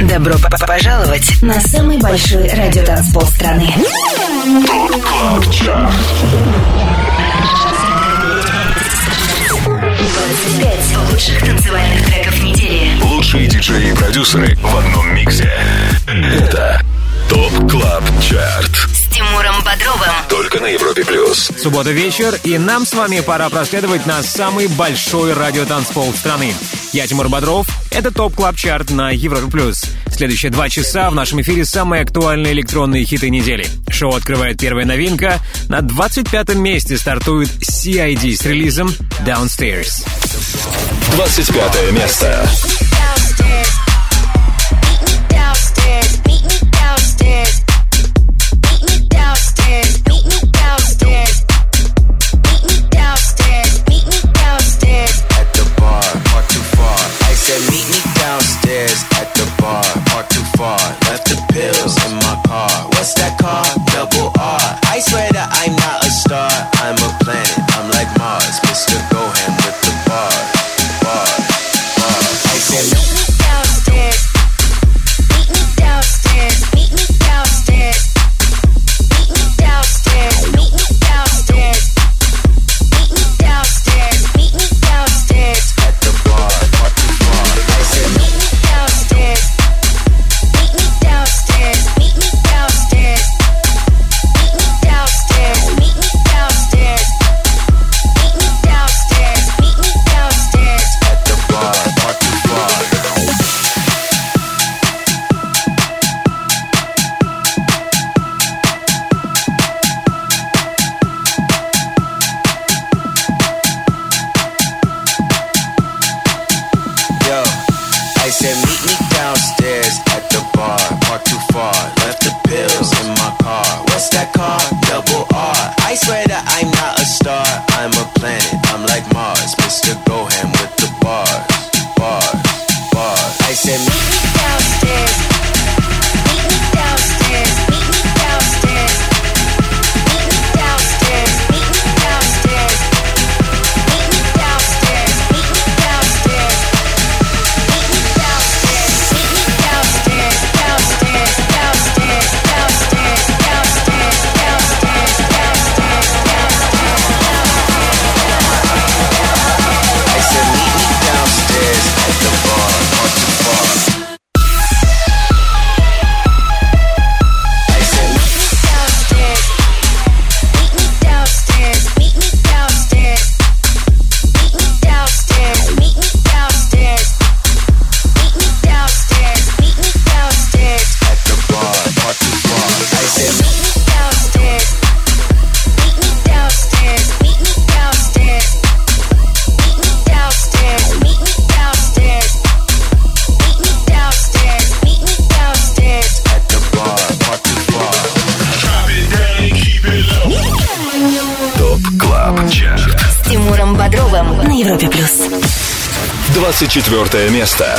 Добро пожаловать на самый большой радиотанцпол страны. лучших танцевальных треков недели. Лучшие диджеи и продюсеры в одном миксе. Это ТОП КЛАБ ЧАРТ. Тимуром Бодровым. Только на Европе плюс. Суббота вечер, и нам с вами пора проследовать на самый большой радиотанцпол страны. Я Тимур Бодров, это Top Club Chart на Европе Плюс. Следующие два часа в нашем эфире самые актуальные электронные хиты недели. Шоу открывает первая новинка. На 25-м месте стартует CID с релизом Downstairs. 25 место. 24 место.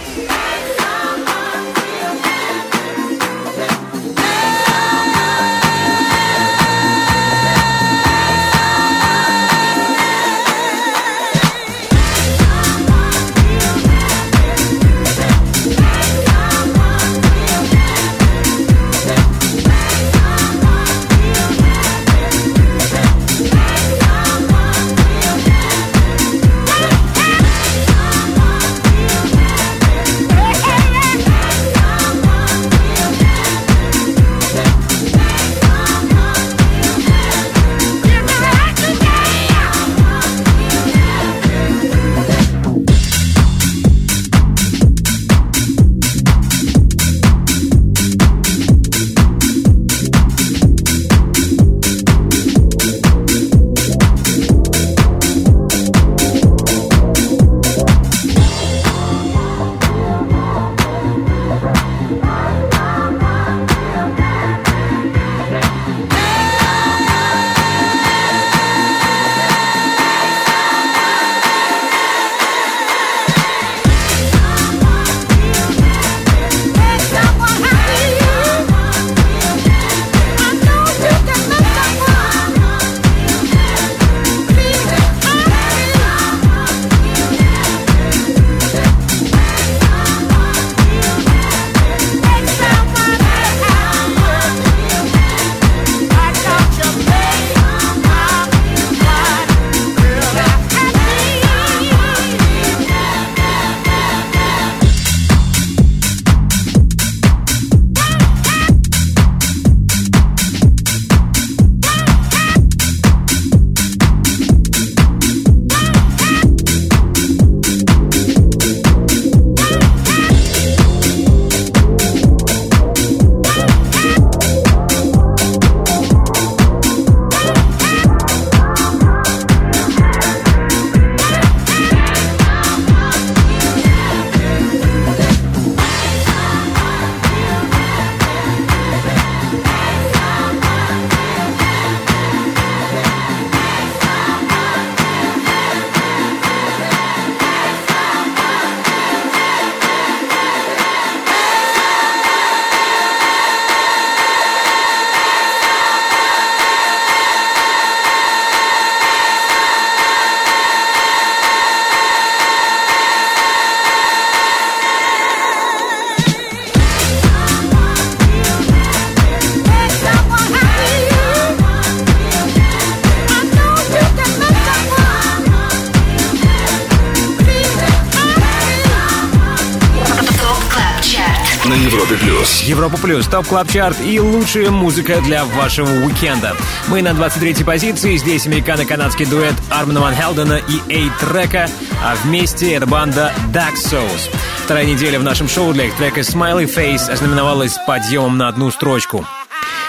Плюс. Европа Плюс, Top Club Chart и лучшая музыка для вашего уикенда. Мы на 23-й позиции, здесь американо-канадский дуэт Armand Van Helden а и A-Trak а, а вместе это банда Duck Sauce. Вторая неделя в нашем шоу для их трека Smiley Face ознаменовалась подъемом на одну строчку.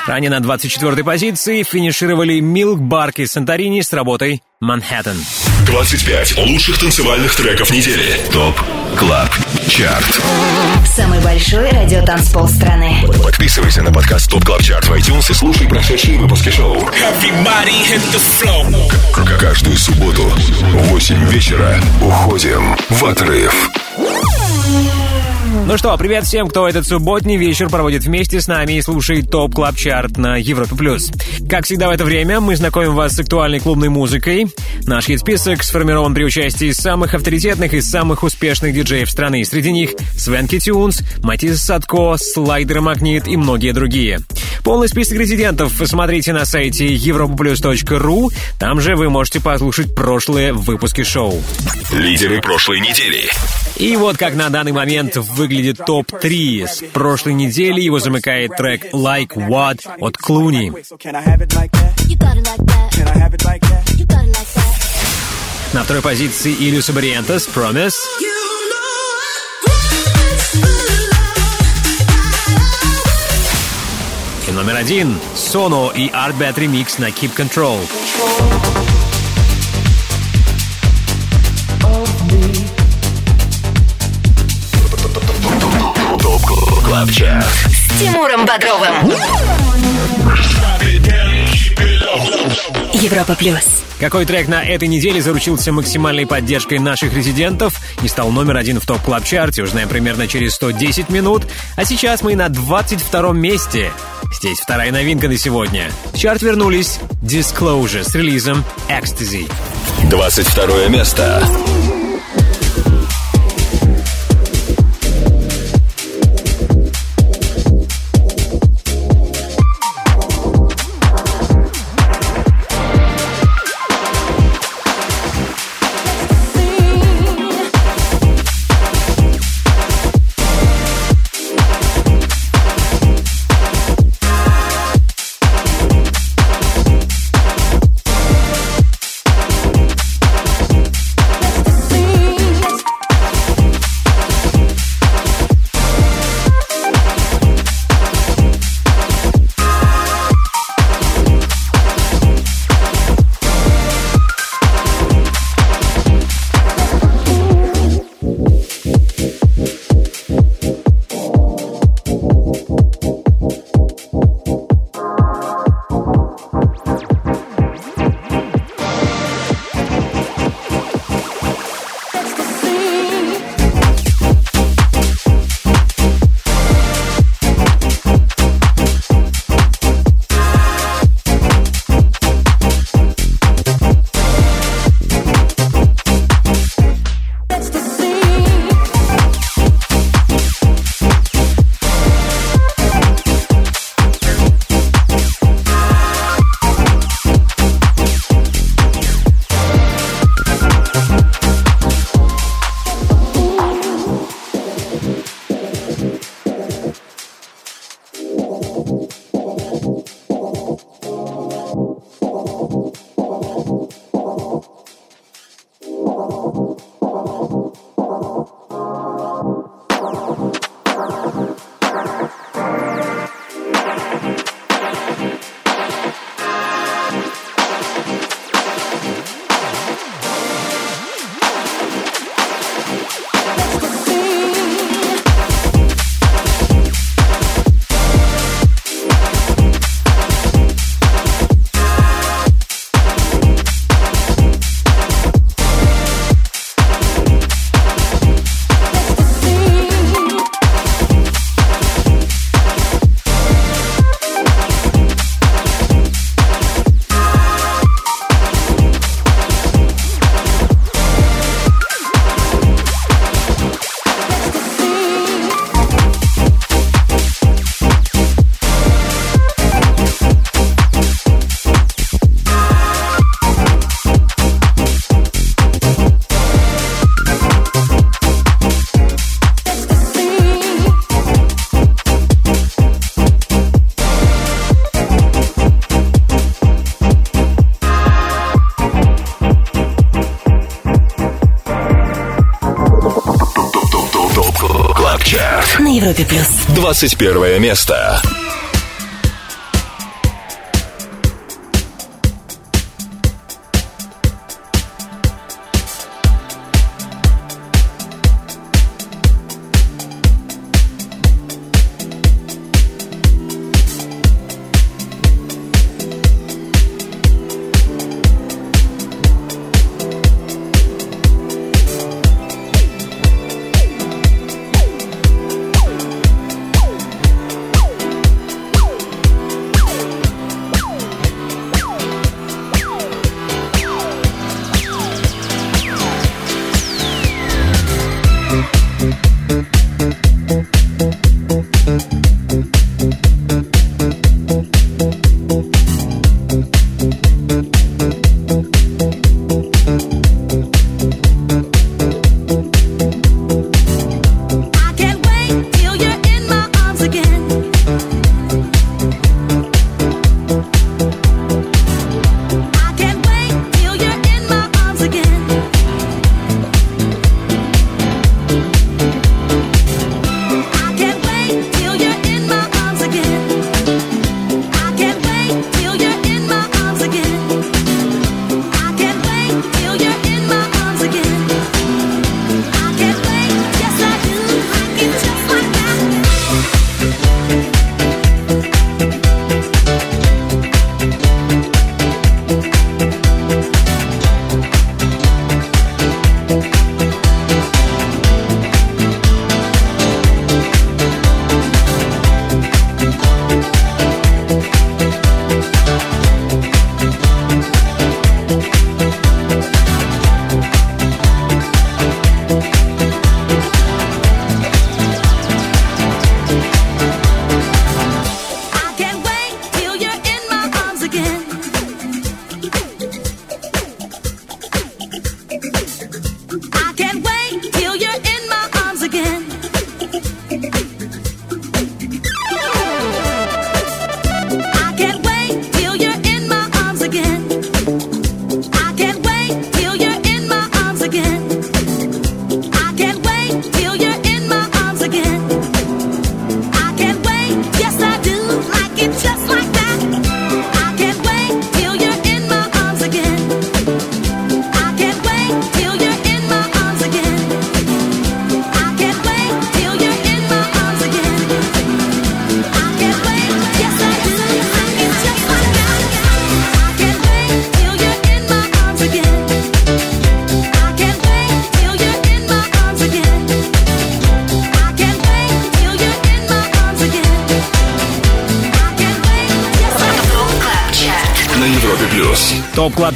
Ранее на 24-й позиции финишировали Милк Барк из Санторини с работой Manhattan. 25 лучших танцевальных треков недели. ТОП Club Chart. Самый большой радиотанцпол страны. Подписывайся на подкаст Top Club Chart в iTunes и слушай прошедшие выпуски шоу. Каждую субботу в 8 вечера уходим в отрыв. Ну что, привет всем, кто этот субботний вечер проводит вместе с нами и слушает Top Club Chart на Европе+. плюс. Как всегда в это время, мы знакомим вас с актуальной клубной музыкой. Наш хит-список сформирован при участии самых авторитетных и самых успешных диджеев страны. Среди них Свенки Тюнс, Матис Садко, Слайдер Магнит и многие другие. Полный список резидентов смотрите на сайте europaplus.ru. Там же вы можете послушать прошлые выпуски шоу. Лидеры прошлой недели. И вот как на данный момент выглядит топ-3. С прошлой недели его замыкает трек «Like What» от Клуни. На второй позиции Ilyus & Barrientos «Promise». И номер один Sono и ARTBAT Remix на Keep Control. Top Club Chart. С Тимуром Бодровым. Европа плюс. Какой трек на этой неделе заручился максимальной поддержкой наших резидентов и стал номер один в топ клаб чарте узнаем примерно через 110 минут. А сейчас мы на 22 месте. Здесь вторая новинка на сегодня. В чарт вернулись Disclosure с релизом Ecstasy. 22 место. ТОП 21 место.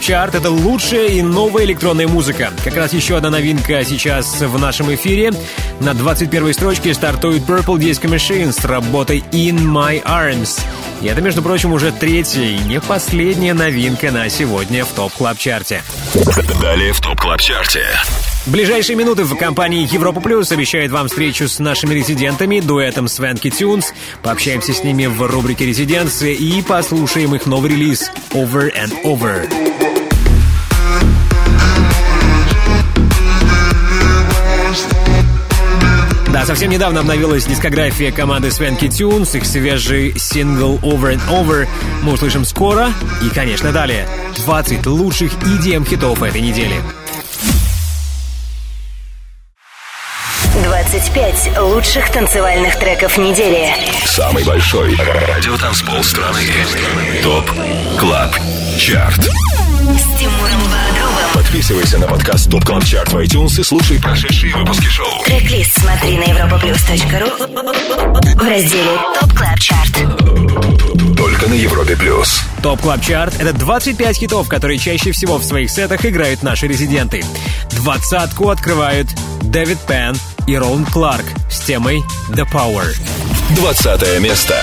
Chart — это лучшая и новая электронная музыка. Как раз еще одна новинка сейчас в нашем эфире. На 21 строчке стартует Purple Disco Machine с работой In My Arms. И это, между прочим, уже третья и не последняя новинка на сегодня в Top Club Chart е. Далее в Top Club Chart е. В ближайшие минуты в компании Европа Плюс обещает вам встречу с нашими резидентами, дуэтом Swanky Tunes. Пообщаемся с ними в рубрике «Резиденция» и послушаем их новый релиз «Over and Over». Совсем недавно обновилась дискография команды Swanky Tunes, их свежий сингл Over and Over мы услышим скоро. И, конечно, далее 20 лучших EDM-хитов этой недели. 25 лучших танцевальных треков недели. Самый большой радиотанцпол страны. Top Club Chart. С Тимуром Бодровым. Подписывайся на подкаст Top Club Chart в iTunes и слушай прошедшие выпуски шоу. Трек-лист смотри на europaplus.ru в разделе Top Club Chart. Только на Европе плюс. Top Club Chart — это 25 хитов, которые чаще всего в своих сетах играют наши резиденты. Двадцатку открывают David Penn и Roland Clark с темой «The Power». Двадцатое место.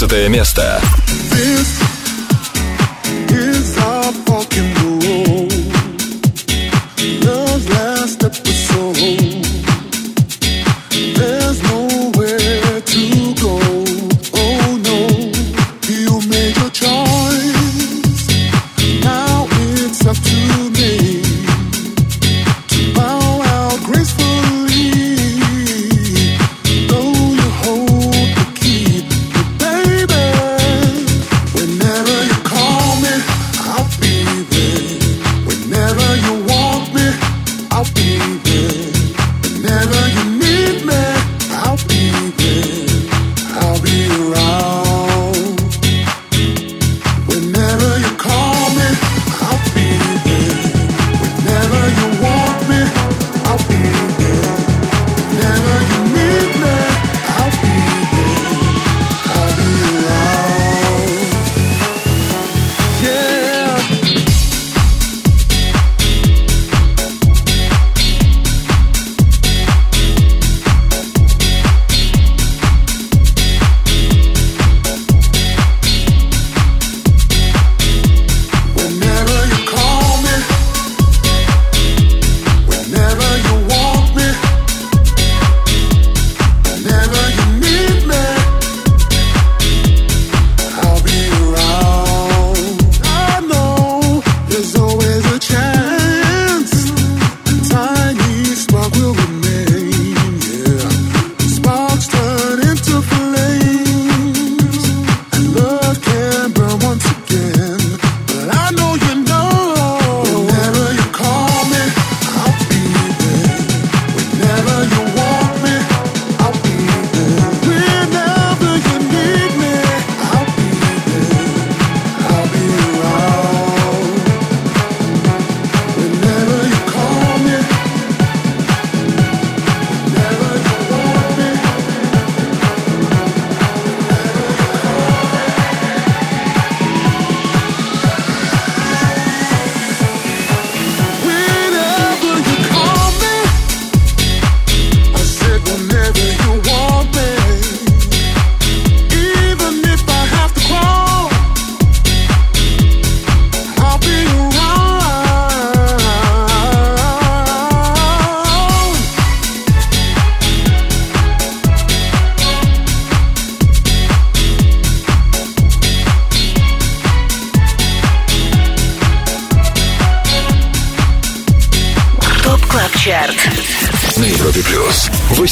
15 место.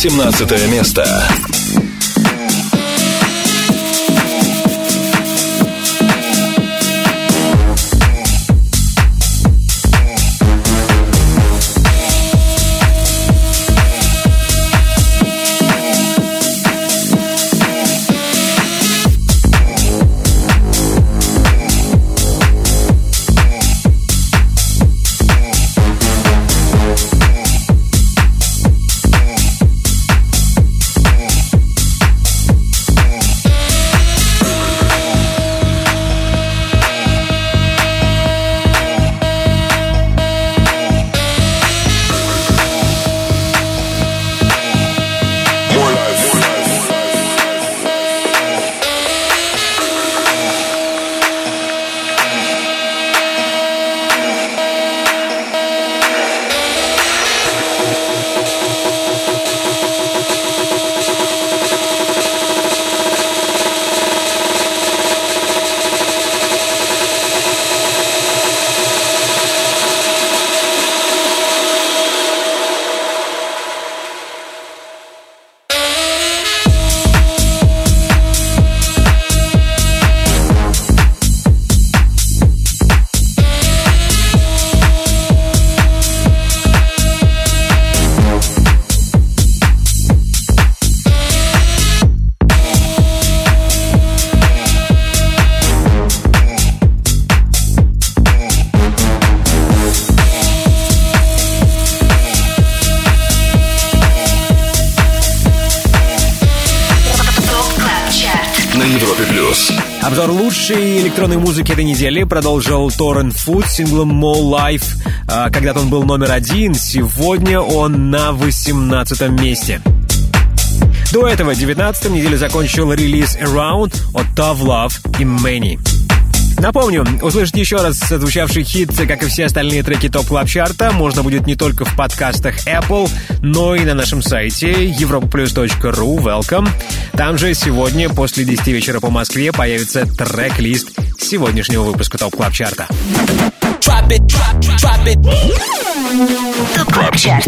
18 место. Этой недели продолжил Torren Foot синглом More Life. А, Когда-то он был номер один, сегодня он на 18 месте. До этого 19 неделю закончил релиз Around от Tough Love и Many. Напомню, услышать еще раз звучавший хит, как и все остальные треки Top Club Chart а, можно будет не только в подкастах Apple, но и на нашем сайте europaplus.ru. Welcome. Там же сегодня после 10 вечера по Москве появится трек-лист сегодняшнего выпуска Top Club Chart а. Top Club Chart.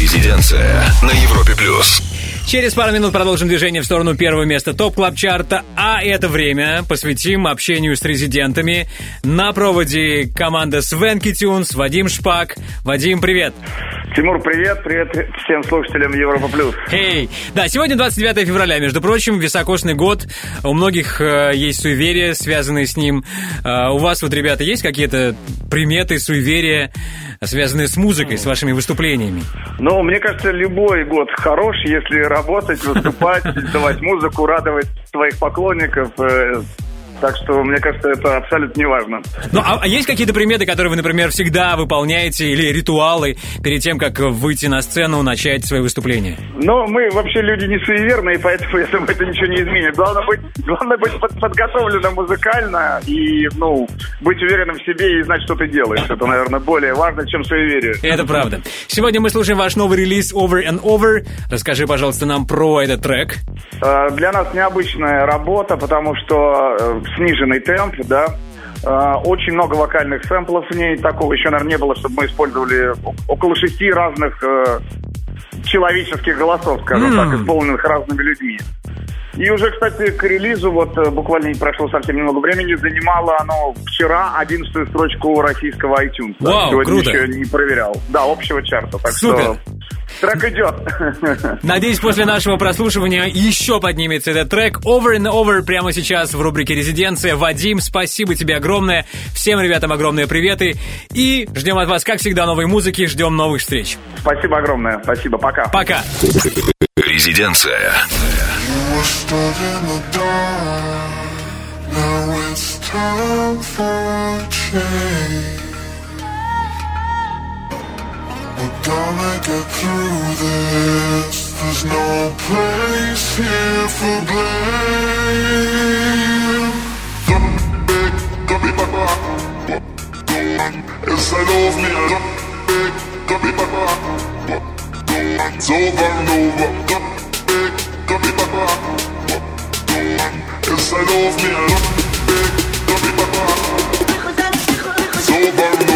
Резиденция на Европе плюс. Через пару минут продолжим движение в сторону первого места Top Club Chart а, а это время посвятим общению с резидентами. На проводе команда Swanky Tunes, Вадим Шпак. Вадим, привет! Тимур, привет, привет всем слушателям Европа Плюс. Эй! Да, сегодня 29 февраля, между прочим, високосный год. У многих э, есть суеверия, связанные с ним. Э, у вас вот, ребята, есть какие-то приметы, суеверия, связанные с музыкой, с вашими выступлениями? Ну, мне кажется, любой год хорош, если работать, выступать, давать музыку, радовать своих поклонников. Э, Так что, мне кажется, это абсолютно не важно. Ну, а, а есть какие-то приметы, которые вы, например, всегда выполняете, или ритуалы перед тем, как выйти на сцену, начать свои выступления? Но мы вообще люди не суеверные, поэтому я думаю, это ничего не изменит. Главное быть, главное быть под- подготовленным музыкально и, ну, быть уверенным в себе и знать, что ты делаешь. Это, наверное, более важно, чем суеверие. Это правда. Сегодня мы слушаем ваш новый релиз Over and Over. Расскажи, пожалуйста, нам про этот трек. Э, Для нас необычная работа, потому что э, сниженный темп, да, Э, очень много вокальных сэмплов в ней. Такого еще, наверное, не было, чтобы мы использовали около шести разных э, человеческих голосов, скажем М. так, исполненных разными людьми. И уже, кстати, к релизу, вот э, буквально не прошло совсем немного времени, занимало оно вчера одиннадцатую строчку российского iTunes. Вау, Сегодня круто. еще не проверял. Да, общего чарта. Так Супер. что трек идет. Надеюсь, после нашего прослушивания еще поднимется этот трек. Over and Over прямо сейчас в рубрике «Резиденция». Вадим, спасибо тебе огромное. Всем ребятам огромные приветы. И ждем от вас, как всегда, новой музыки. Ждем новых встреч. Спасибо огромное. Спасибо. Пока. Пока. Резиденция. Now it's time for change. We're gonna get through this. There's no place here for blame. Don't beg, don't be papa What go on inside of me Don't beg, don't be papa What go it's over and over Don't beg, don't be papa What go on inside of me Don't beg, don't be papa It's over and over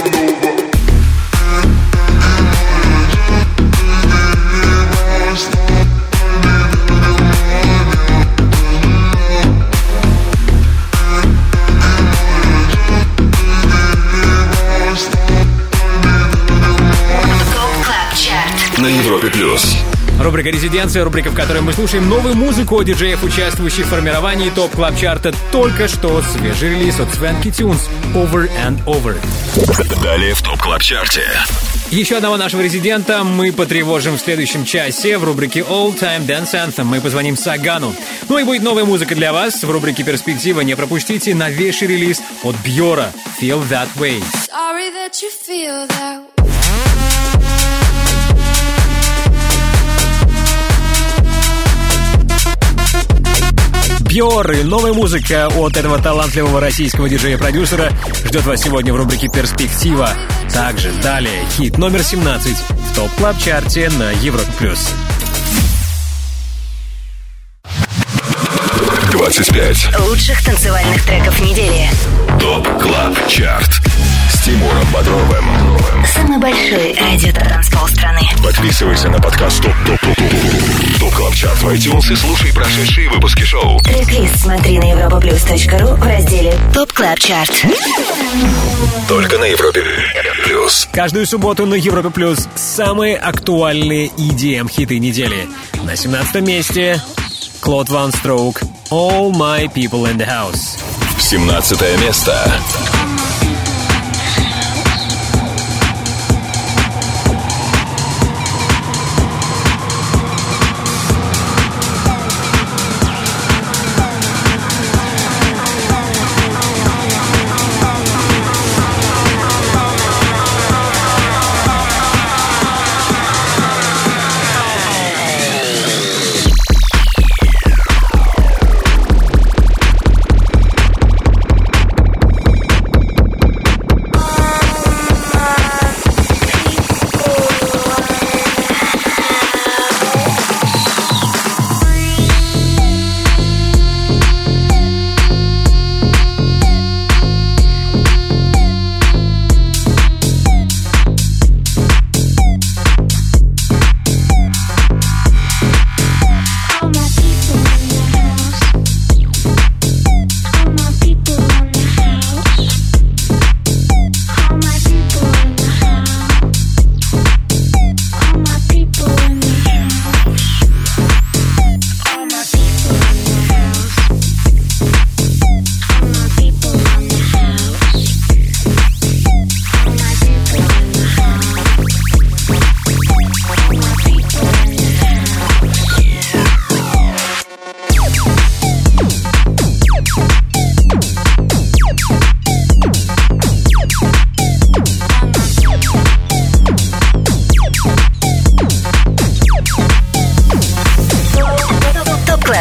Европе плюс. Рубрика «Резиденция», рубрика, в которой мы слушаем новую музыку от диджеев, участвующих в формировании Top Club Chart а Только что свежий релиз от Swanky Tunes «Over and Over». Далее в Top Club Chart е. Еще одного нашего резидента мы потревожим в следующем часе в рубрике All Time Dance Anthem. Мы позвоним Сагану. Ну и будет новая музыка для вас. В рубрике «Перспектива» не пропустите новейший релиз от Бьора «Feel That Way». Sorry that you feel that Бьор и новая музыка от этого талантливого российского диджея-продюсера ждет вас сегодня в рубрике «Перспектива». Также далее хит номер 17 в топ клаб чарте на Европе+. плюс. 25. Лучших танцевальных треков недели. Top Club Chart. С Тимуром Бодровым. Самый большой радиотанцпол страны. Подписывайся на подкаст Top Top Top Top Top Club Chart в iTunes и слушай прошедшие выпуски шоу. Трек-лист смотри на europaplus.ru в разделе Top Club Chart. Только на Европе плюс. Каждую субботу на Европе Плюс самые актуальные EDM-хиты недели. На 17 месте Клод Ван Строук «All My People in the House». 17 место.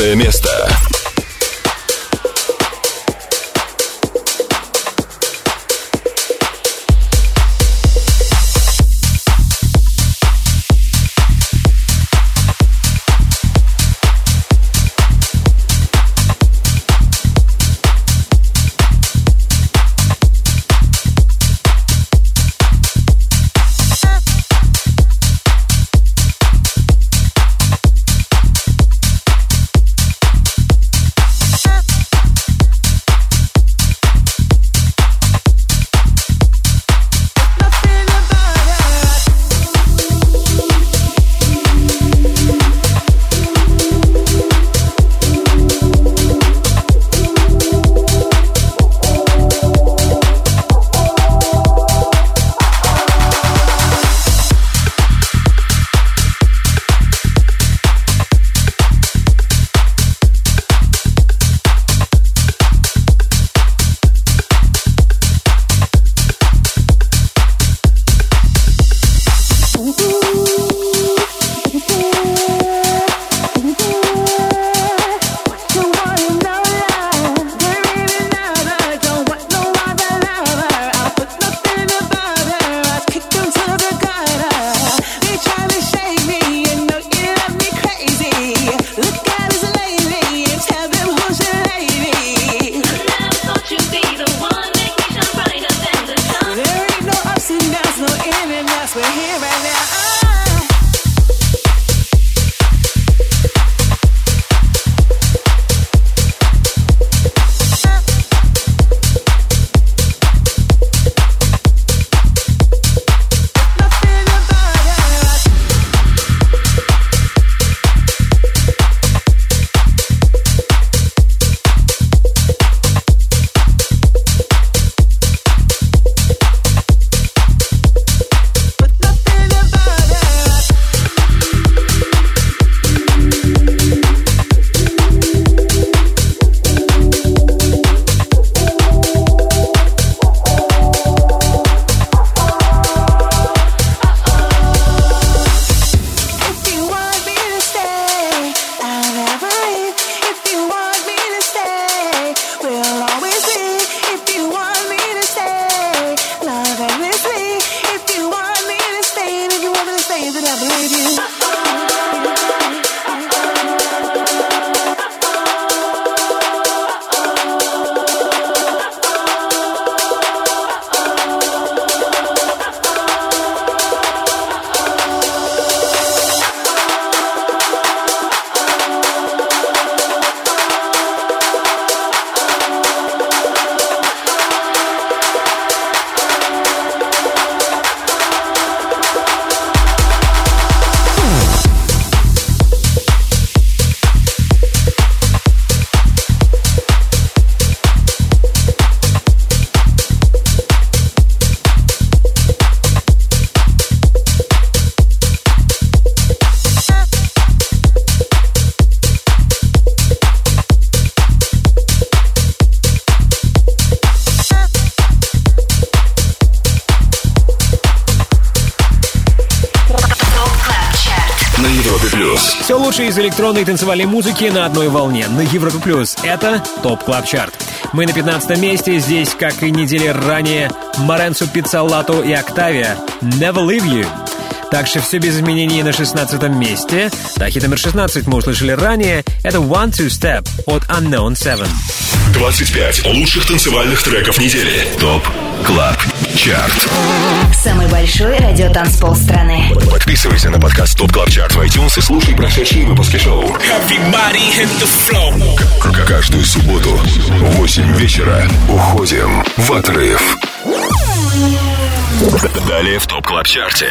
15 место. Из электронной танцевальной музыки на одной волне на Европе плюс. Это Top Club Chart. Мы на 15 месте. Здесь, как и недели ранее, Моренцо Пиццалато и Октавия «Never Leave You». Также все без изменений на 16 месте. Да, хит номер 16 мы услышали ранее. Это One Two Step от Unknown Seven. 25 лучших танцевальных треков недели. Top Club Chart. Самый большой радиотанцпол страны. Подписывайся на подкаст Top Club Chart в iTunes и слушай прошедшие выпуски шоу. К- Каждую субботу в 8 вечера уходим в отрыв. Далее в Top Club Chart е.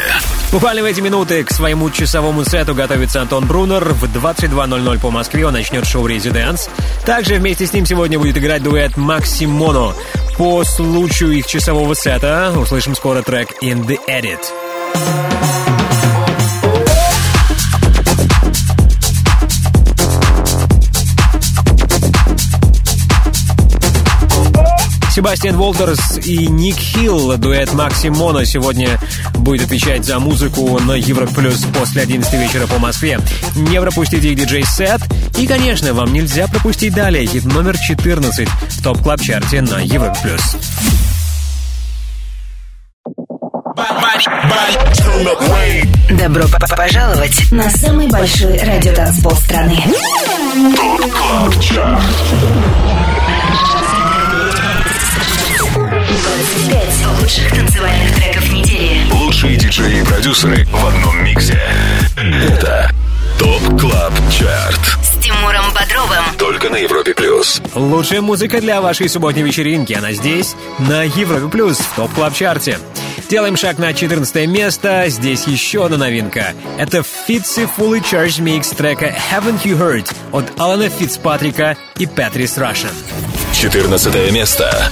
Буквально в эти минуты к своему часовому сету готовится Антон Брунер. В 22.00 по Москве он начнет шоу «Residance». Также вместе с ним сегодня будет играть дуэт Maximono. По случаю их часового сета услышим скоро трек «In the Edit». Себастьян Волтерс и Ник Хилл, дуэт Maximono, сегодня будет отвечать за музыку на Европе Плюс после 11 вечера по Москве. Не пропустите их диджей-сет. И, конечно, вам нельзя пропустить далее хит номер 14 в Top Club Chart е на Европе Плюс. Добро п- п- пожаловать на самый большой радиотанцпол страны. 25 лучших танцевальных треков недели. Лучшие диджеи и продюсеры в одном миксе. Это ТОП КЛАБ ЧАРТ. С Тимуром Бодровым. Только на Европе Плюс. Лучшая музыка для вашей субботней вечеринки. Она здесь, на Европе Плюс, в топ клаб чарте Делаем шаг на 14 место. Здесь еще одна новинка. Это Fitzy Fully Charged Mix трека Haven't You Heard от Алана Фицпатрика и Патрис Рашен. 14 место.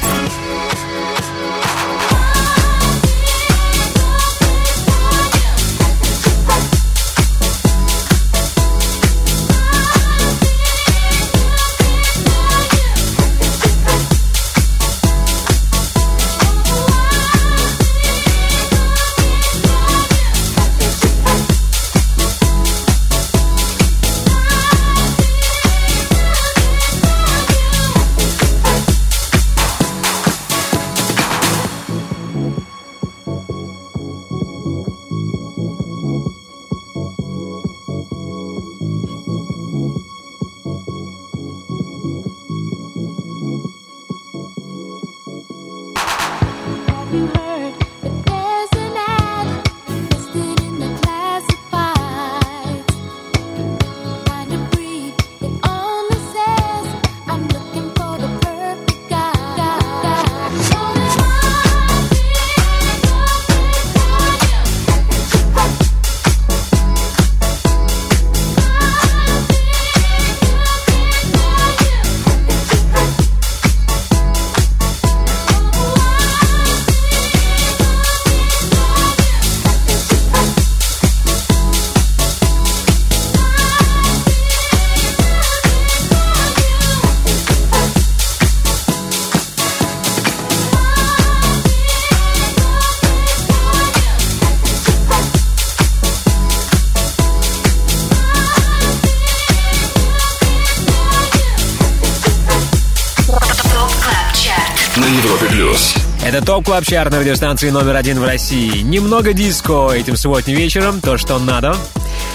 Club Chart на радиостанции номер один в России. Немного диско этим субботним вечером, то, что надо.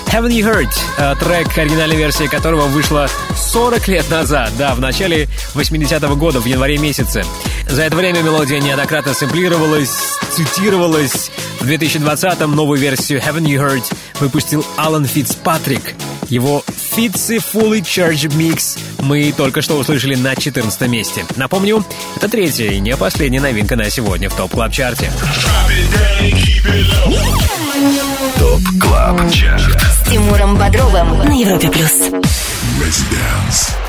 Haven't You Heard, э, трек, оригинальная версия которого вышла 40 лет назад, да, в начале 80-го года, в январе месяце. За это время мелодия неоднократно сэмплировалась, цитировалась. В 2020-м новую версию Haven't You Heard выпустил Алан Фицпатрик. Его Fitzy Fully Charged Mix мы только что услышали на 14 месте. Напомню, это третья и не последняя новинка на сегодня в Top Club Chart е. Top Club Chart. С Тимуром Бодровым на Европе Плюс.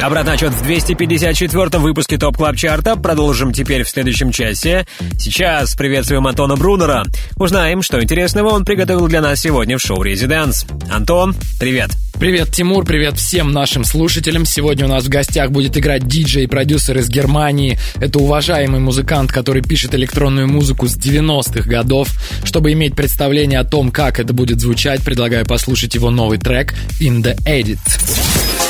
Обратный отсчет в 254-м выпуске Top Club Chart а. Продолжим теперь в следующем часе. Сейчас приветствуем Антона Брунера. Узнаем, что интересного он приготовил для нас сегодня в шоу «Residance». Антон, привет. Привет, Тимур, привет всем нашим слушателям. Сегодня у нас в гостях будет играть диджей и продюсер из Германии. Это уважаемый музыкант, который пишет электронную музыку с 90-х годов. Чтобы иметь представление о том, как это будет звучать, предлагаю послушать его новый трек «In the Edit».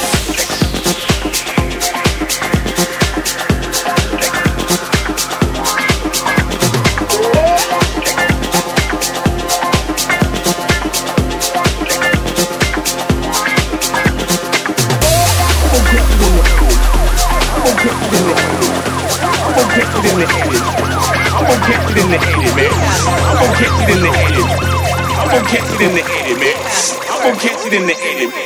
in the edit, man. I'm gonna catch it in the edit, man.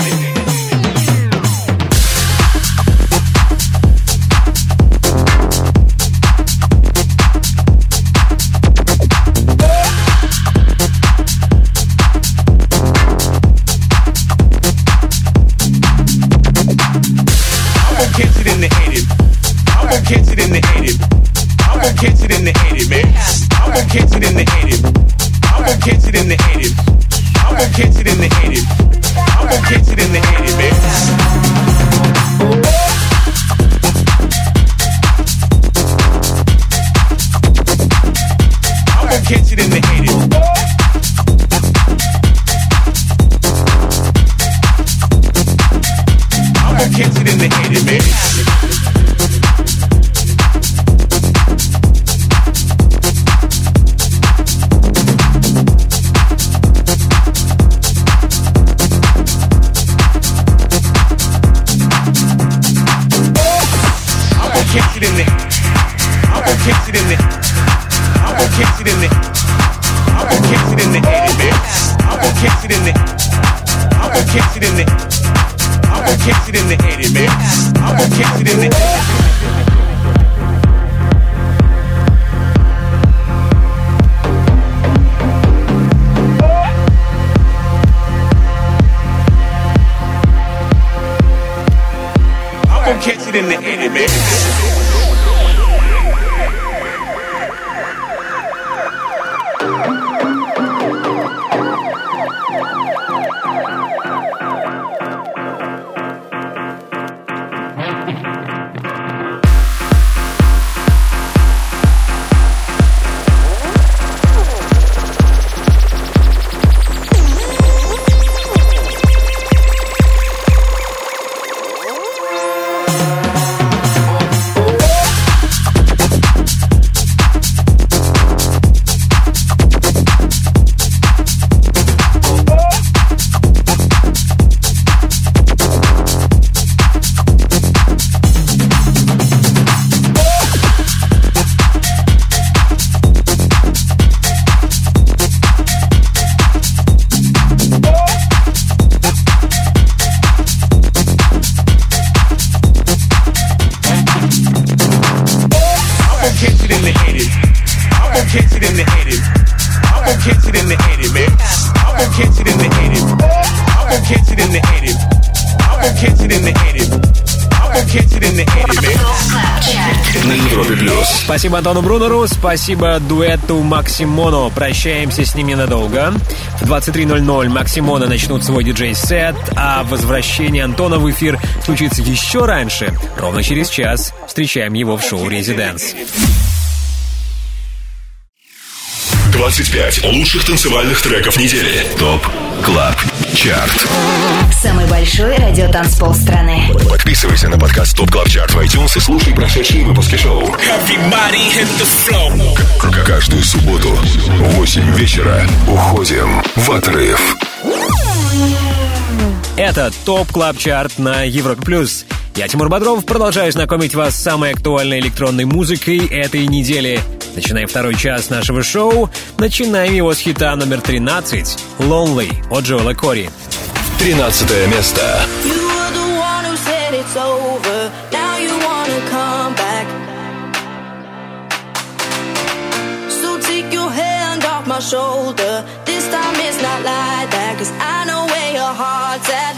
Спасибо дуэту Максимоно. Прощаемся с ним ненадолго. В 23.00 Максимоно начнут свой диджей-сет, а возвращение Антона в эфир случится еще раньше. Ровно через час встречаем его в шоу «Резиденс». 25 лучших танцевальных треков недели. ТОП КЛАБ ЧАРТ. Самый большой радиотанцпол страны. Подписывайся на подкаст ТОП КЛАБ ЧАРТ в iTunes и слушай прошедшие выпуски шоу. Каждую субботу в 8 вечера уходим в отрыв. Это Top Club Chart на Европе Плюс. Я, Тимур Бодров, продолжаю знакомить вас с самой актуальной электронной музыкой этой недели. Начинаем второй час нашего шоу. Начинаем его с хита номер 13 «Lonely» от Джоэла Кори. 13 место. You were the one who said it's over. Now you wanna come back. So take your hand off my shoulder. This time it's not like that. Cause I know where your heart's at.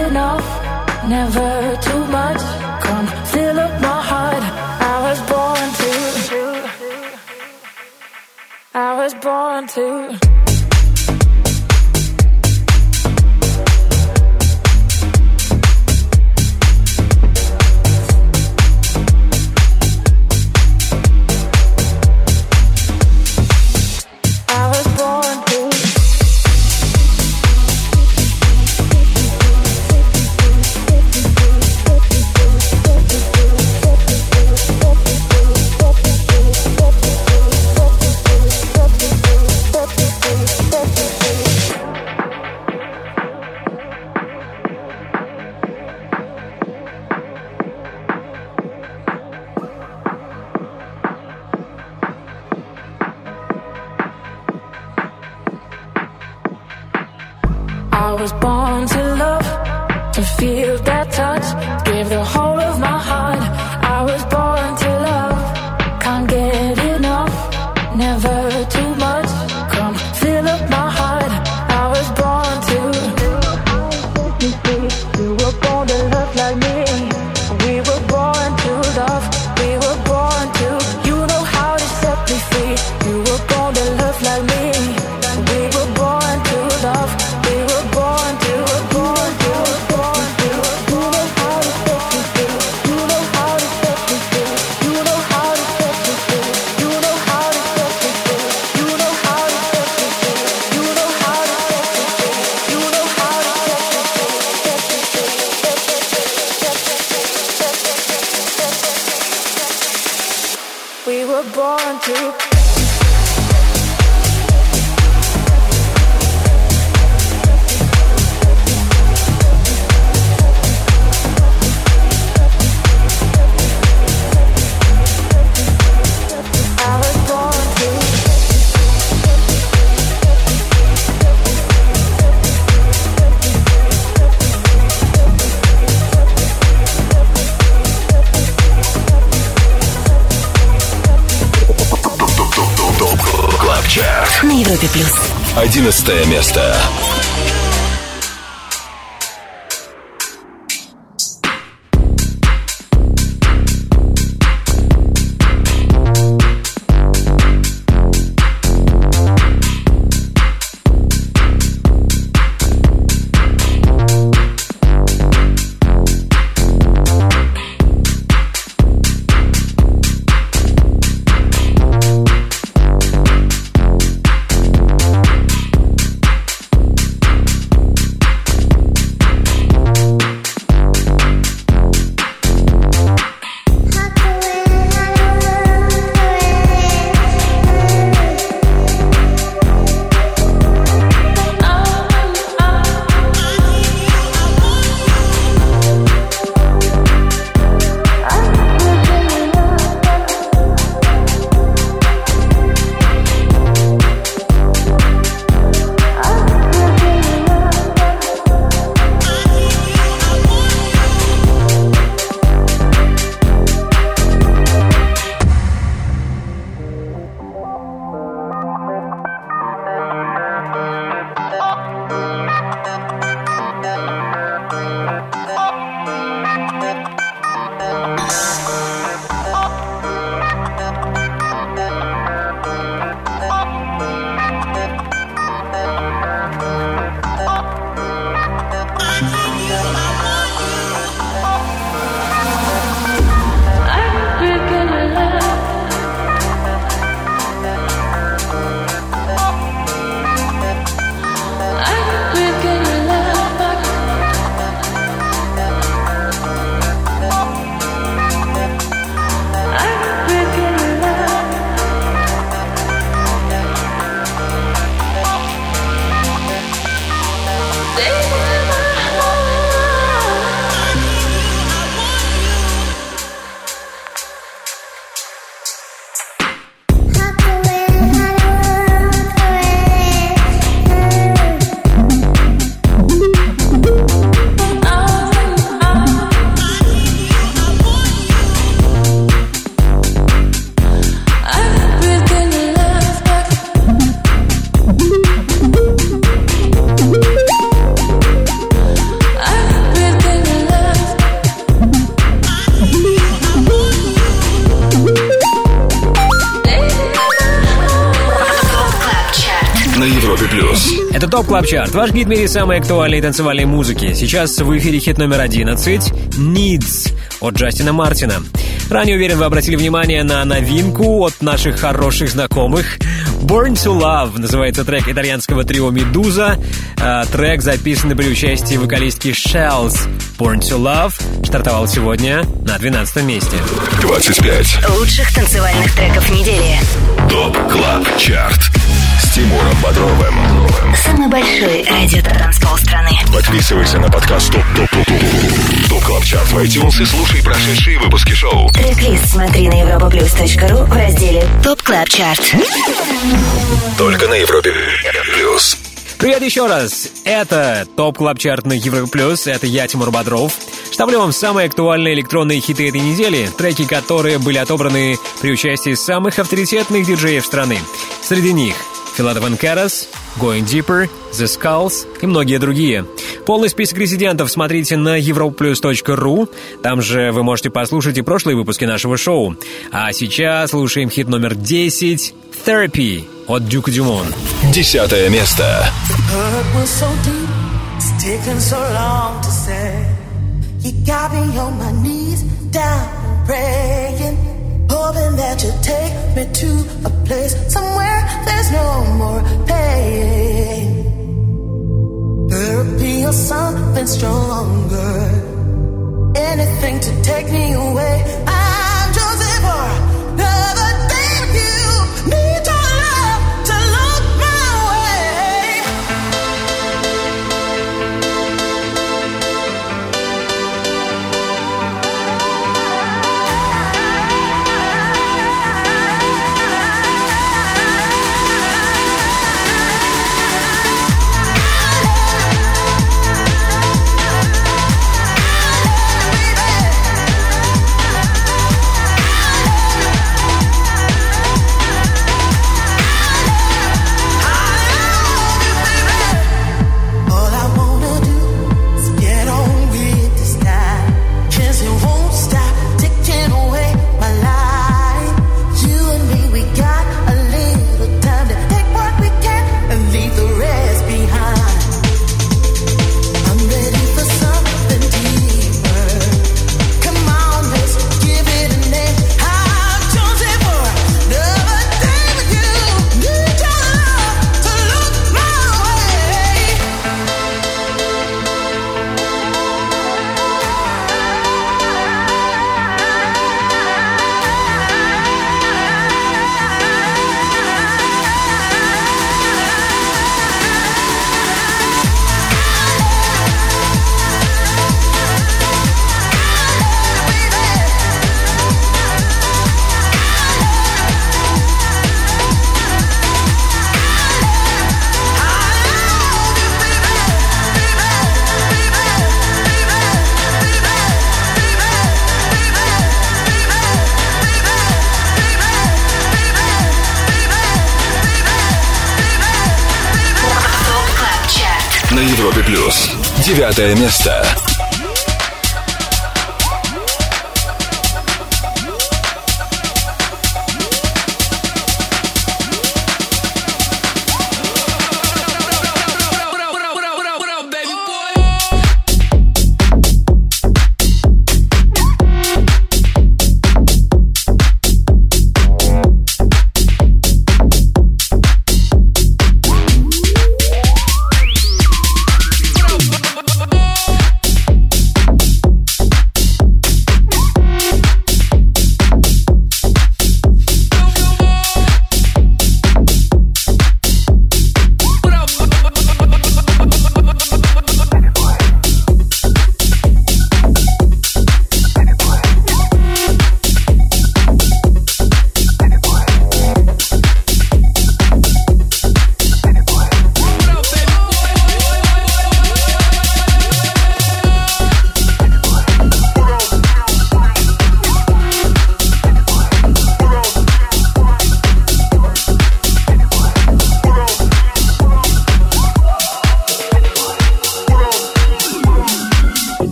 Never too much. Come fill up my heart. I was born to. I was born to. Чарт, ваш гид в мире самой актуальной танцевальной музыки. Сейчас в эфире хит номер 11 «Needs» от Джастина Мартина. Ранее, уверен, вы обратили внимание на новинку от наших хороших знакомых. «Born to Love» называется трек итальянского трио «Медуза». А, трек записан при участии вокалистки Shells. «Born to Love» стартовал сегодня на 12 месте. 25. Лучших танцевальных треков недели. Top Club Chart с Тимуром Бодровым. Самый большой радиотанцпол страны. Подписывайся на подкаст Top Top Top Top Top Club Chart в iTunes и слушай прошедшие выпуски шоу. Трек-лист смотри на europaplus.ru в разделе Top Club Chart. Только на Европе Плюс. Привет еще раз! Это Top Club Chart на Европе Плюс. Это я, Тимур Бодров. Ставлю вам самые актуальные электронные хиты этой недели, треки, которые были отобраны при участии самых авторитетных диджеев страны. Среди них Филадов Карас, Going Deeper, The Skulls и многие другие. Полный список резидентов смотрите на europlus.ru. Там же вы можете послушать и прошлые выпуски нашего шоу. А сейчас слушаем хит номер 10 «Therapy» от Дюка Дюмон. Десятое место. You got me on my knees, down praying, hoping that you take me to a place somewhere there's no more pain. Therapy or something stronger, anything to take me away. I'm Joseph or never day you. Девятое место.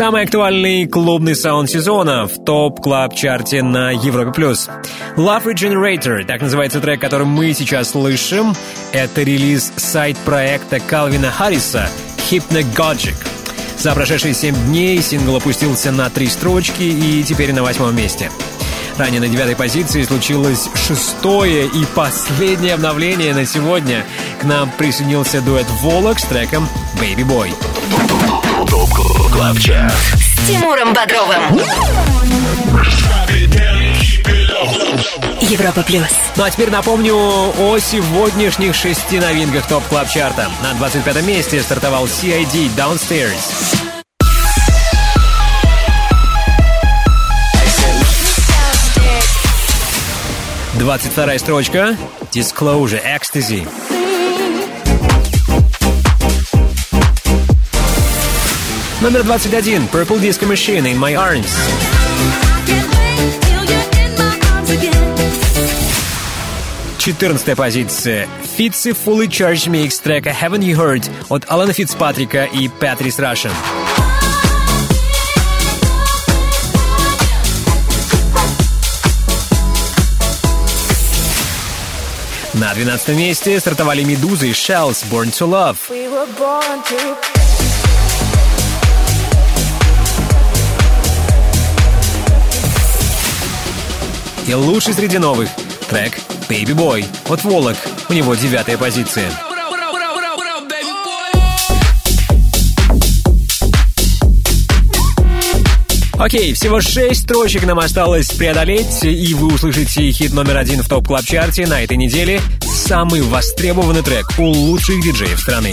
Самый актуальный клубный саунд сезона в топ клаб чарте на Европе+. плюс. Love Regenerator, так называется трек, который мы сейчас слышим. Это релиз сайт-проекта Калвина Харриса Hypnagogic. За прошедшие 7 дней сингл опустился на три строчки и теперь на восьмом месте. Ранее на девятой позиции случилось шестое и последнее обновление на сегодня. К нам присоединился дуэт Волок с треком Baby Boy. Top Club Chart. С Тимуром Бодровым. Европа плюс. Ну а теперь напомню о сегодняшних шести новинках Top Club Chart а. На 25 месте стартовал CID Downstairs. 22 строчка Disclosure Ecstasy. Номер 21 Purple Disco Machine In My Arms. Четырнадцатая позиция. Фитцы Fully Charged Mix трека Haven't You Heard от Алана Фицпатрика и Патрис Рашен. На двенадцатом месте стартовали Медузы и Shells Born to Love. We were born to И лучший среди новых трек Baby Boy от Волок. У него девятая позиция. Окей, всего шесть строчек нам осталось преодолеть, и вы услышите хит номер один в топ клаб чарте на этой неделе. Самый востребованный трек у лучших диджеев страны.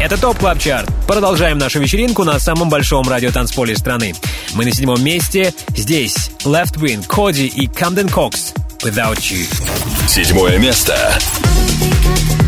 Это Top Club Chart. Продолжаем нашу вечеринку на самом большом радиотанцполе страны. Мы на седьмом месте. Здесь Left Wing, Коди и Camden Кокс. Without You. Седьмое место. I don't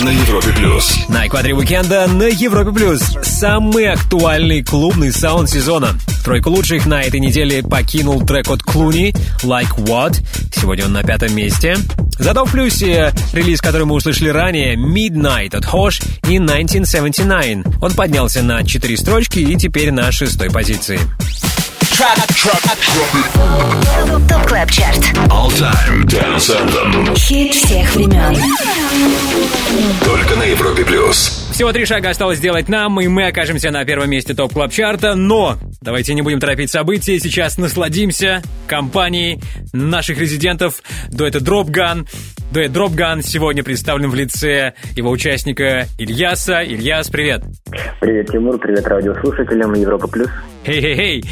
На Европе плюс. На экваторе уикенда на Европе Плюс. Самый актуальный клубный саунд сезона. Тройку лучших на этой неделе покинул трек от Клуни «Like What». Сегодня он на пятом месте. Зато в плюсе релиз, который мы услышали ранее, «Midnight» от Hosh и «1979». Он поднялся на четыре строчки и теперь на шестой позиции. ТОП КЛАБ ЧАРТ All Time Dance Anthem. Хит всех времен Только на Европе плюс. Всего три шага осталось сделать нам, и мы окажемся на первом месте топ клаб чарта но давайте не будем торопить события, сейчас насладимся компанией наших резидентов дуэта Dropgun. Дуэт Dropgun сегодня представлен в лице его участника Ильяса. Ильяс, привет! Привет, Тимур, привет радиослушателям Европа Плюс. Хей-хей-хей!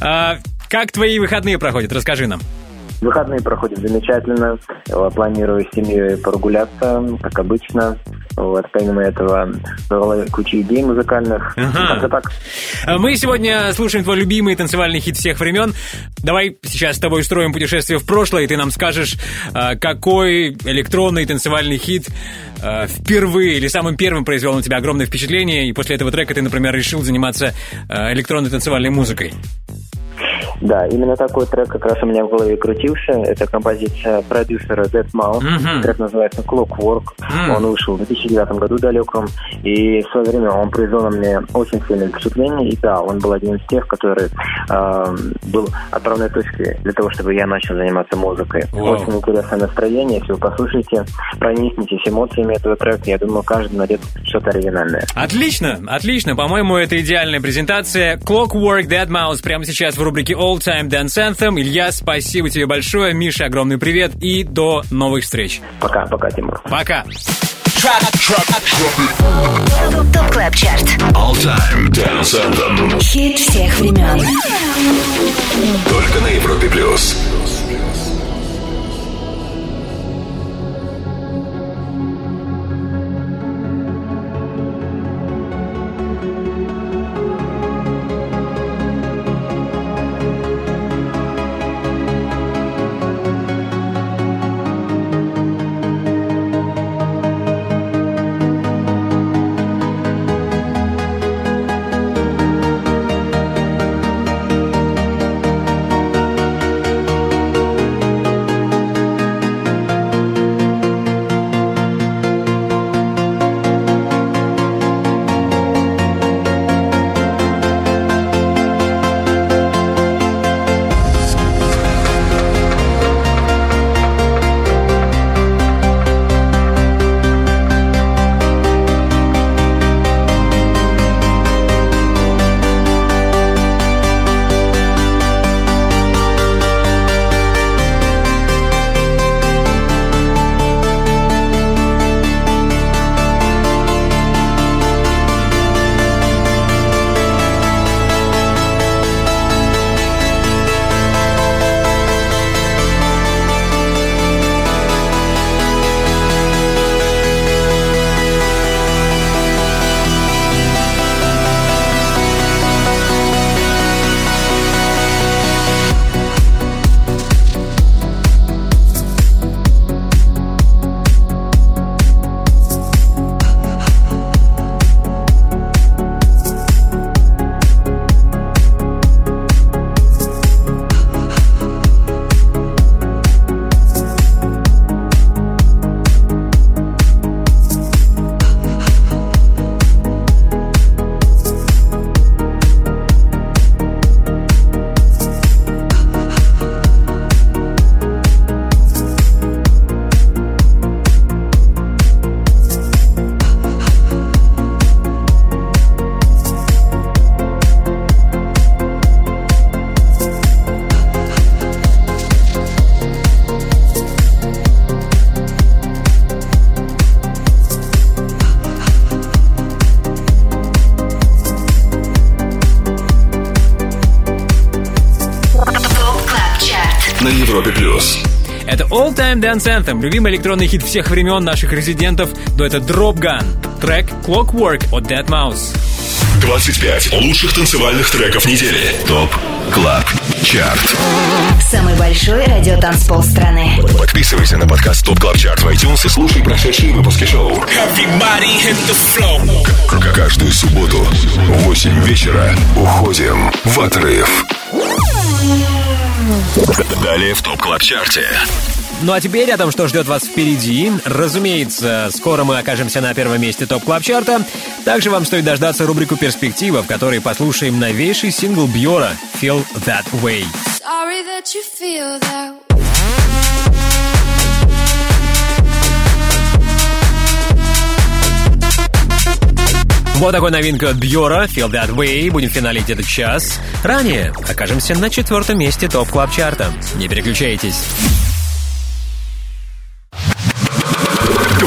А, как твои выходные проходят? Расскажи нам. Выходные проходят замечательно. Э, Планирую с семьей прогуляться, как обычно. Вот, помимо этого, была куча идей музыкальных. Ага. Как-то так. А Мы сегодня слушаем твой любимый танцевальный хит всех времен. Давай сейчас с тобой устроим путешествие в прошлое, и ты нам скажешь, а, какой электронный танцевальный хит впервые или самым первым произвел на тебя огромное впечатление, и после этого трека ты, например, решил заниматься электронной танцевальной музыкой. Да, именно такой трек как раз у меня в голове крутился. Это композиция продюсера Dead Mouse. Мгм. Трек называется Clockwork. М. Он вышел в 2009 году далеком. И в свое время он произвел на мне очень сильное впечатление. И да, он был один из тех, который э, был отправной точкой для того, чтобы я начал заниматься музыкой. Вау. Очень интересное настроение. Если вы послушаете, проникнетесь эмоциями этого трека, я думаю, каждый найдет что-то оригинальное. Отлично, отлично. По-моему, это идеальная презентация. Clockwork Dead Mouse прямо сейчас в рубрике All Time Dance Anthem. Илья, спасибо тебе большое. Миша, огромный привет и до новых встреч. Пока, пока, Тимур. Пока. ТОП КЛАБ ЧАРТ All Time Dance Anthem. Хит всех времен Только на Европе плюс. Dance Anthem, любимый электронный хит всех времен наших резидентов, до это Drop Gun, трек Clockwork от Dead Mouse. 25 лучших танцевальных треков недели. ТОП КЛАБ ЧАРТ. Самый большой радиотанцпол страны. Подписывайся на подкаст ТОП КЛАБ ЧАРТ в iTunes и слушай прошедшие выпуски шоу. Каждую субботу в 8 вечера уходим в отрыв. Далее в ТОП КЛАБ ЧАРТе. Ну а теперь о том, что ждет вас впереди. Разумеется, скоро мы окажемся на первом месте топ клаб чарта Также вам стоит дождаться рубрику «Перспектива», в которой послушаем новейший сингл Бьора «Feel That Way». Sorry that you feel that Вот такой новинка от Бьора «Feel That Way». Будем финалить этот час. Ранее окажемся на четвертом месте топ клаб чарта Не переключайтесь.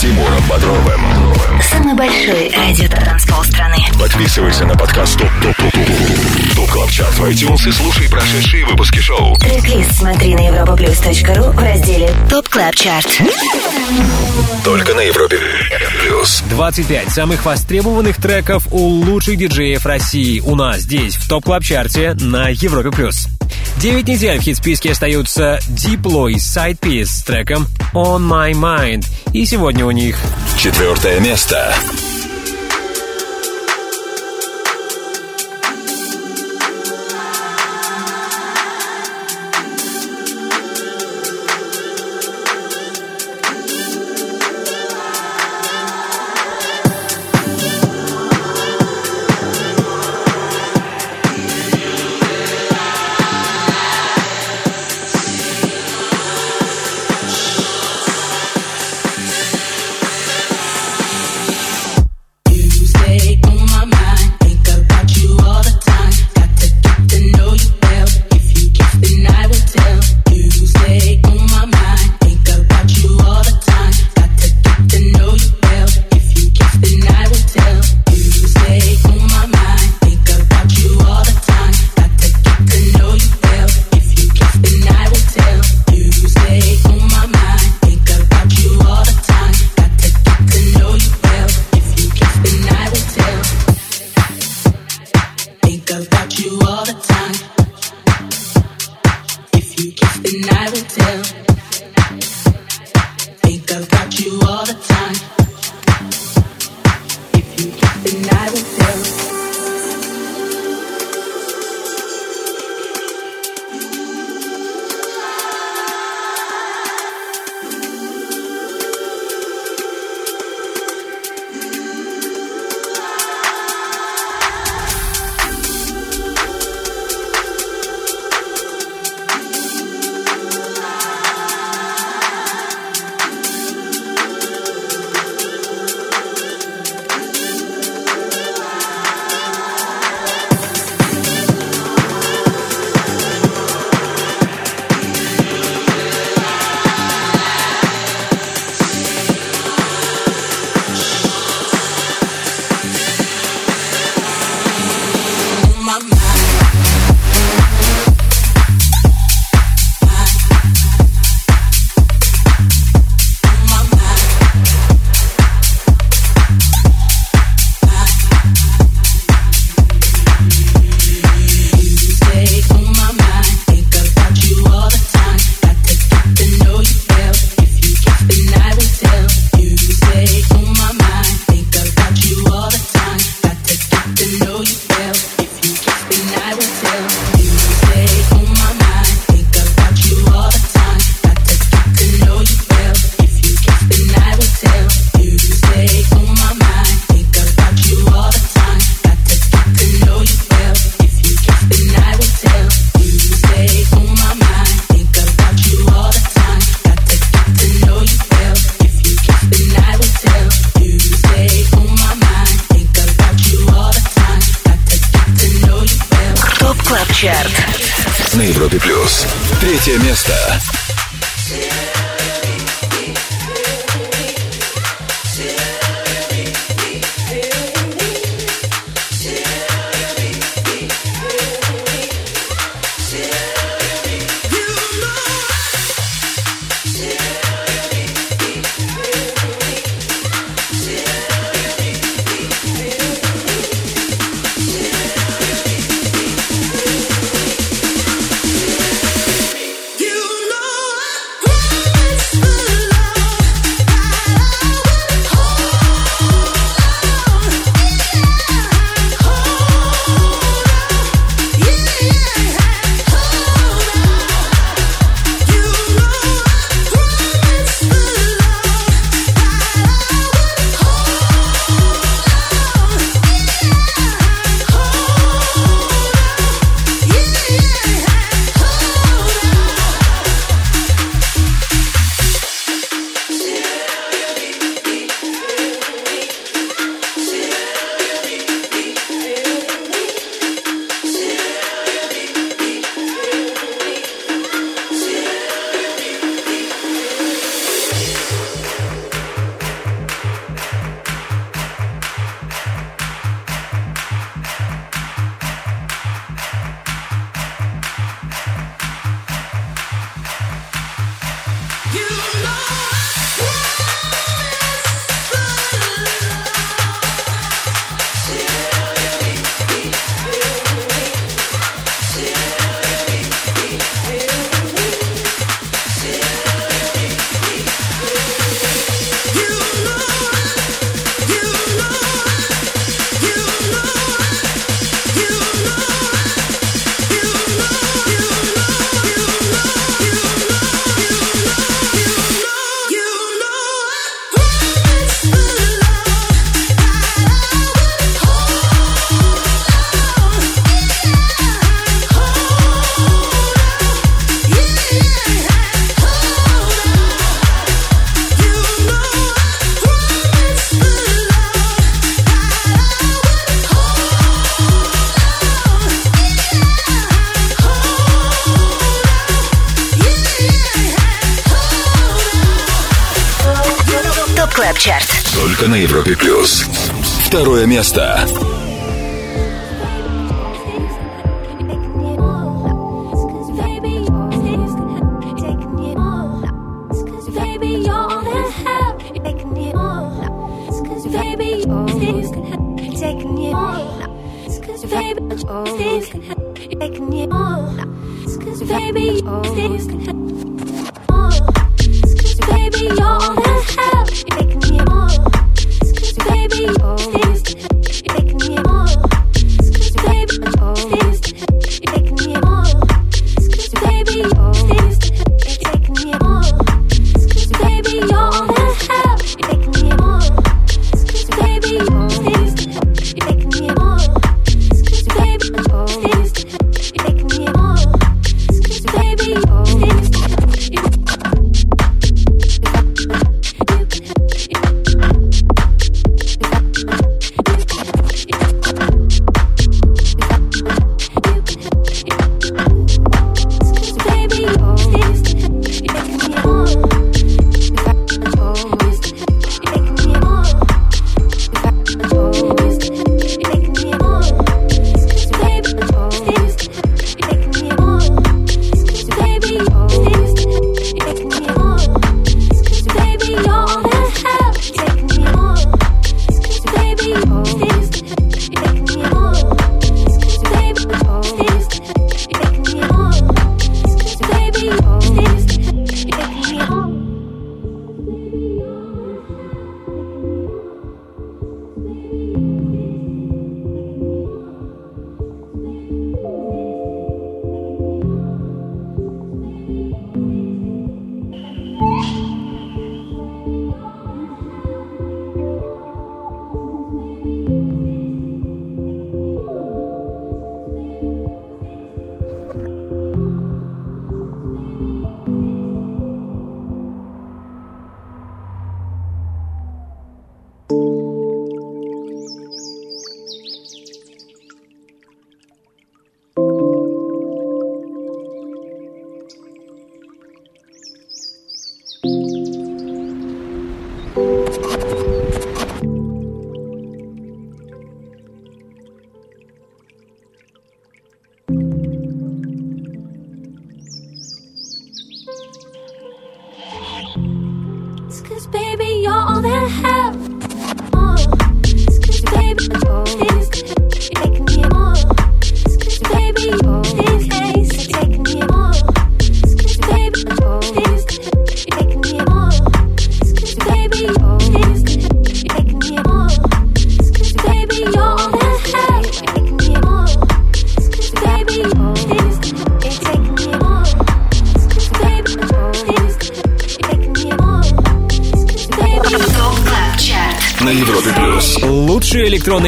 Тимуром Бодровым. Самый большой радиотанцпол страны. Подписывайся на подкаст Top Top Top Top Top Club Chart в iTunes и слушай прошедшие выпуски шоу. Трек-лист смотри на europaplus.ru в разделе Top Club Chart. Только на Европе Плюс. 25 самых востребованных треков у лучших диджеев России у нас здесь, в Top Club Chart е на Европе Плюс. 9 недель в хит-списке остаются Diplo и Side Piece с треком On My Mind. И сегодня у них Четвертое место.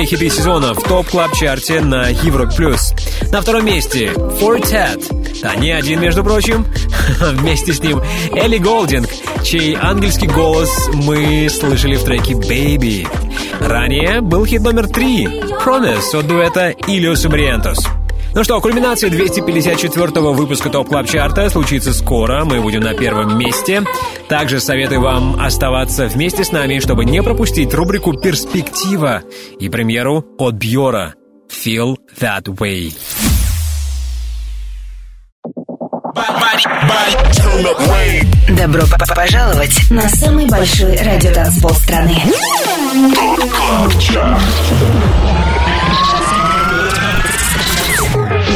Электронные хиты сезона в Top Club Chart е на Европе плюс. На втором месте Four Tet. А не один, между прочим. Вместе с ним Элли Голдинг, чей ангельский голос мы слышали в треке Baby. Ранее был хит номер три Promise от дуэта Illyus и Barrientos. Ну что, кульминация 254-го выпуска Top Club Chart а случится скоро, мы будем на первом месте. Также советую вам оставаться вместе с нами, чтобы не пропустить рубрику «Перспектива» и премьеру от Бьора «Feel That Way». Добро пожаловать на самый большой радиотанцпол страны.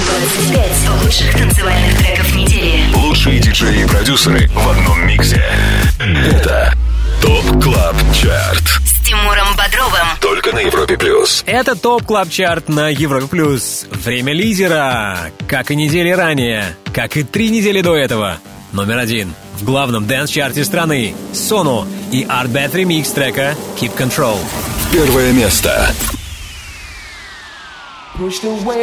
25 лучших танцевальных треков недели. Лучшие диджеи и продюсеры в одном миксе. Это Top Club Chart. Тимуром Бодровым. Только на Европе плюс. Это Top Club Chart на Европе Плюс. Время лидера, как и недели ранее, как и три недели до этого. Номер один в главном dance -чарте страны Sono и ARTBAT ремикс трека Keep Control. Первое место. pushed away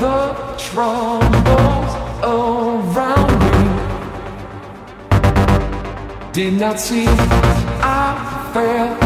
the troubles around me. Did not see I fell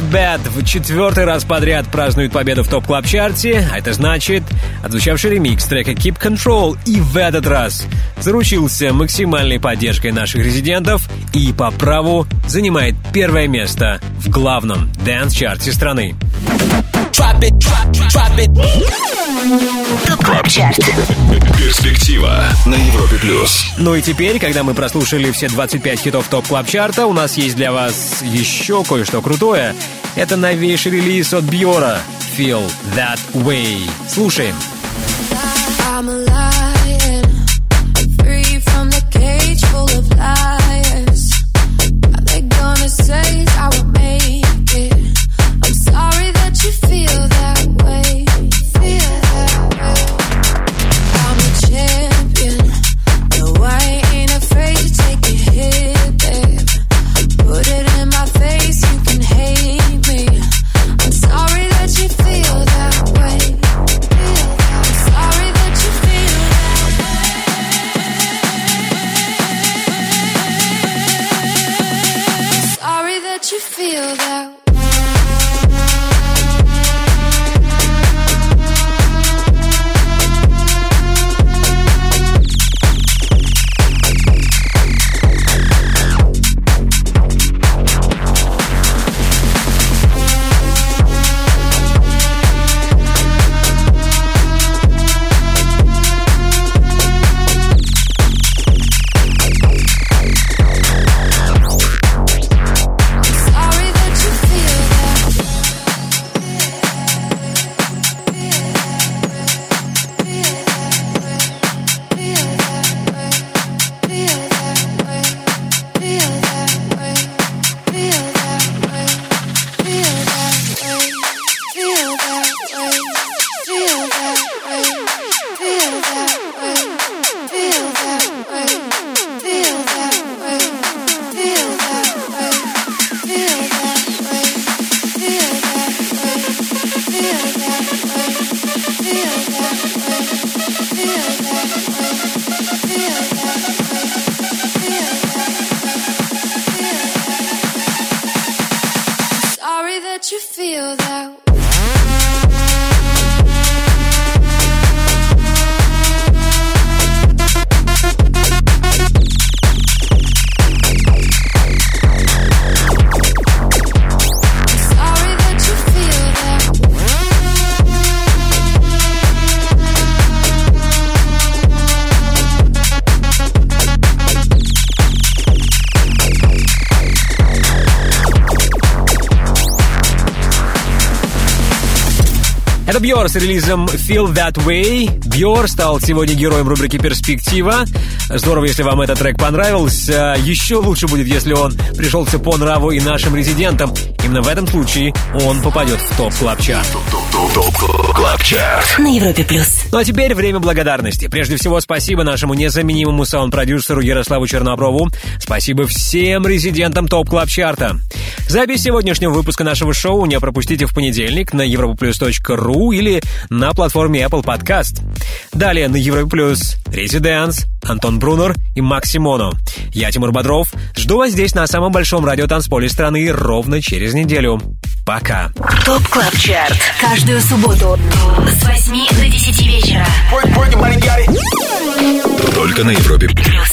И Artbat в четвертый раз подряд празднуют победу в Top Club Chart е а это значит, отзвучавший ремикс трека Keep Control и в этот раз заручился максимальной поддержкой наших резидентов и по праву занимает первое место в главном dance-чарте страны. Top Club Chart. Перспектива на Европе плюс. Ну и теперь, когда мы прослушали все 25 хитов Top Club Chart а у нас есть для вас еще кое-что крутое. Это новейший релиз от Бьора Feel That Way. Слушаем. I'm a Бьор с релизом Feel That Way. Бьор стал сегодня героем рубрики «Перспектива». Здорово, если вам этот трек понравился. Еще лучше будет, если он пришелся по нраву и нашим резидентам. Именно в этом случае он попадет в Top Club. На Европе плюс. Ну а теперь время благодарности. Прежде всего, спасибо нашему незаменимому саунд-продюсеру Ярославу Черноброву. Спасибо всем резидентам Top Club Chart а. Запись сегодняшнего выпуска нашего шоу не пропустите в понедельник на europaplus.ru или на платформе Apple Podcast. Далее на Европе Плюс Residance, Антон Брунер и Maximono. Я Тимур Бодров. Жду вас здесь на самом большом радиотанцполе страны ровно через неделю. Пока. Top Club Chart. Каждую субботу с 8 до 10 вечера. Только на Европе. Плюс.